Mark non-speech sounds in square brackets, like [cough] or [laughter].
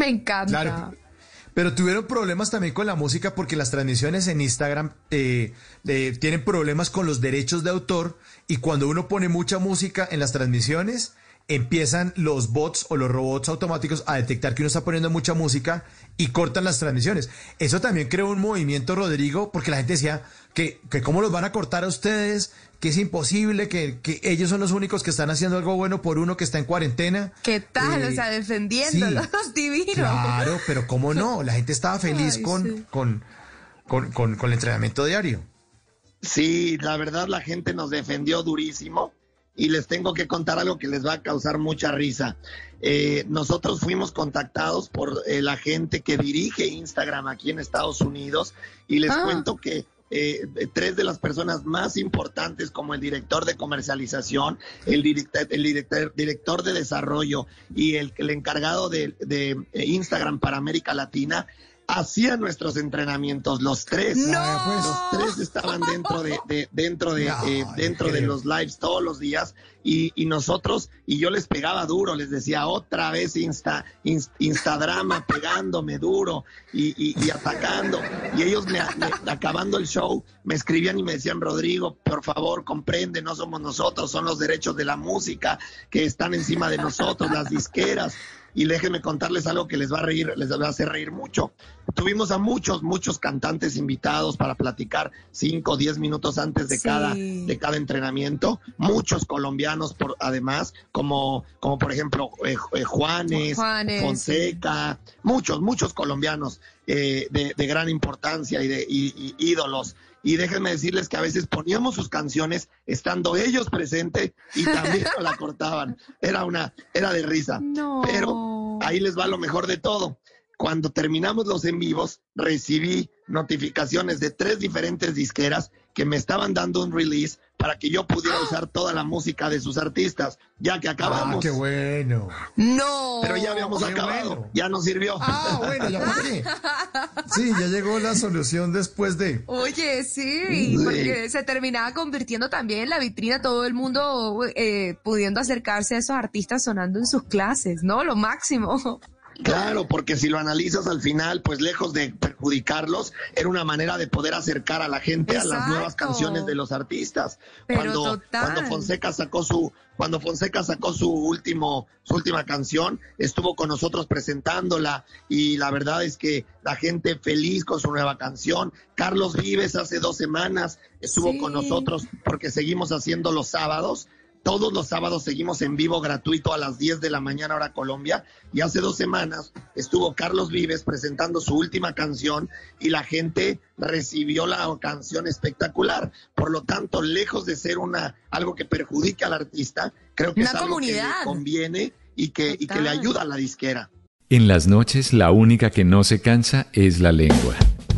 Me encanta. Claro. Pero tuvieron problemas también con la música porque las transmisiones en Instagram eh, eh, tienen problemas con los derechos de autor y cuando uno pone mucha música en las transmisiones, empiezan los bots o los robots automáticos a detectar que uno está poniendo mucha música y cortan las transmisiones. Eso también creó un movimiento, Rodrigo, porque la gente decía que, que cómo los van a cortar a ustedes, que es imposible, que, que ellos son los únicos que están haciendo algo bueno por uno que está en cuarentena. ¿Qué tal? o Eh, sea, defendiéndolos, divino. Claro, pero cómo no, la gente estaba feliz Ay, con, sí. con, con, con, con el entrenamiento diario. Sí, la verdad la gente nos defendió durísimo y les tengo que contar algo que les va a causar mucha risa. Eh, nosotros fuimos contactados por eh, la gente que dirige Instagram aquí en Estados Unidos y les Ah. cuento que eh, tres de las personas más importantes como el director de comercialización, el director, el director, director de desarrollo y el, el encargado de, de, eh, Instagram para América Latina hacían nuestros entrenamientos, los tres. ¡No! Los tres estaban dentro de, de- dentro de No, eh, dentro de los lives todos los días y, y nosotros y yo les pegaba duro les decía otra vez insta ins- instadrama [laughs] pegándome duro y, y- y atacando y ellos me, me- acabando el show me escribían y me decían Rodrigo por favor comprende no somos nosotros son los derechos de la música que están encima de nosotros las disqueras y déjenme contarles algo que les va a reír, les va a hacer reír mucho. Tuvimos a muchos, muchos cantantes invitados para platicar cinco o diez minutos antes de Sí. cada, de cada entrenamiento. Muchos colombianos, por, además, como, como por ejemplo eh, eh, Juanes, Juanes, Fonseca, muchos, muchos colombianos eh, de, de gran importancia y de y- y ídolos. Y déjenme decirles que a veces poníamos sus canciones estando ellos presentes y también nos la cortaban. Era una, era de risa. No. Pero ahí les va lo mejor de todo. Cuando terminamos los en vivos, recibí notificaciones de tres diferentes disqueras que me estaban dando un release para que yo pudiera usar toda la música de sus artistas, ya que Ah, acabamos. qué bueno. No. Pero ya habíamos Qué acabado, bueno. ya nos sirvió. Ah, bueno, ya qué. [laughs] Sí, ya llegó la solución después de. Oye, sí, porque se terminaba convirtiendo también en la vitrina, todo el mundo eh, pudiendo acercarse a esos artistas sonando en sus clases, ¿no? Lo máximo. Claro, porque si lo analizas al final, pues lejos de perjudicarlos, era una manera de poder acercar a la gente a las nuevas canciones de los artistas. Pero cuando, total. cuando Fonseca sacó su, cuando Fonseca sacó su último, su última canción, estuvo con nosotros presentándola y la verdad es que la gente feliz con su nueva canción. Carlos Vives hace dos semanas estuvo Sí. con nosotros porque seguimos haciendo los sábados. Todos los sábados seguimos en vivo gratuito a las 10 de la mañana hora Colombia y hace dos semanas estuvo Carlos Vives presentando su última canción y la gente recibió la canción espectacular. Por lo tanto, lejos de ser una algo que perjudique al artista, creo que Una es algo que comunidad. le conviene y que, y que le ayuda a la disquera. En las noches la única que no se cansa es la lengua.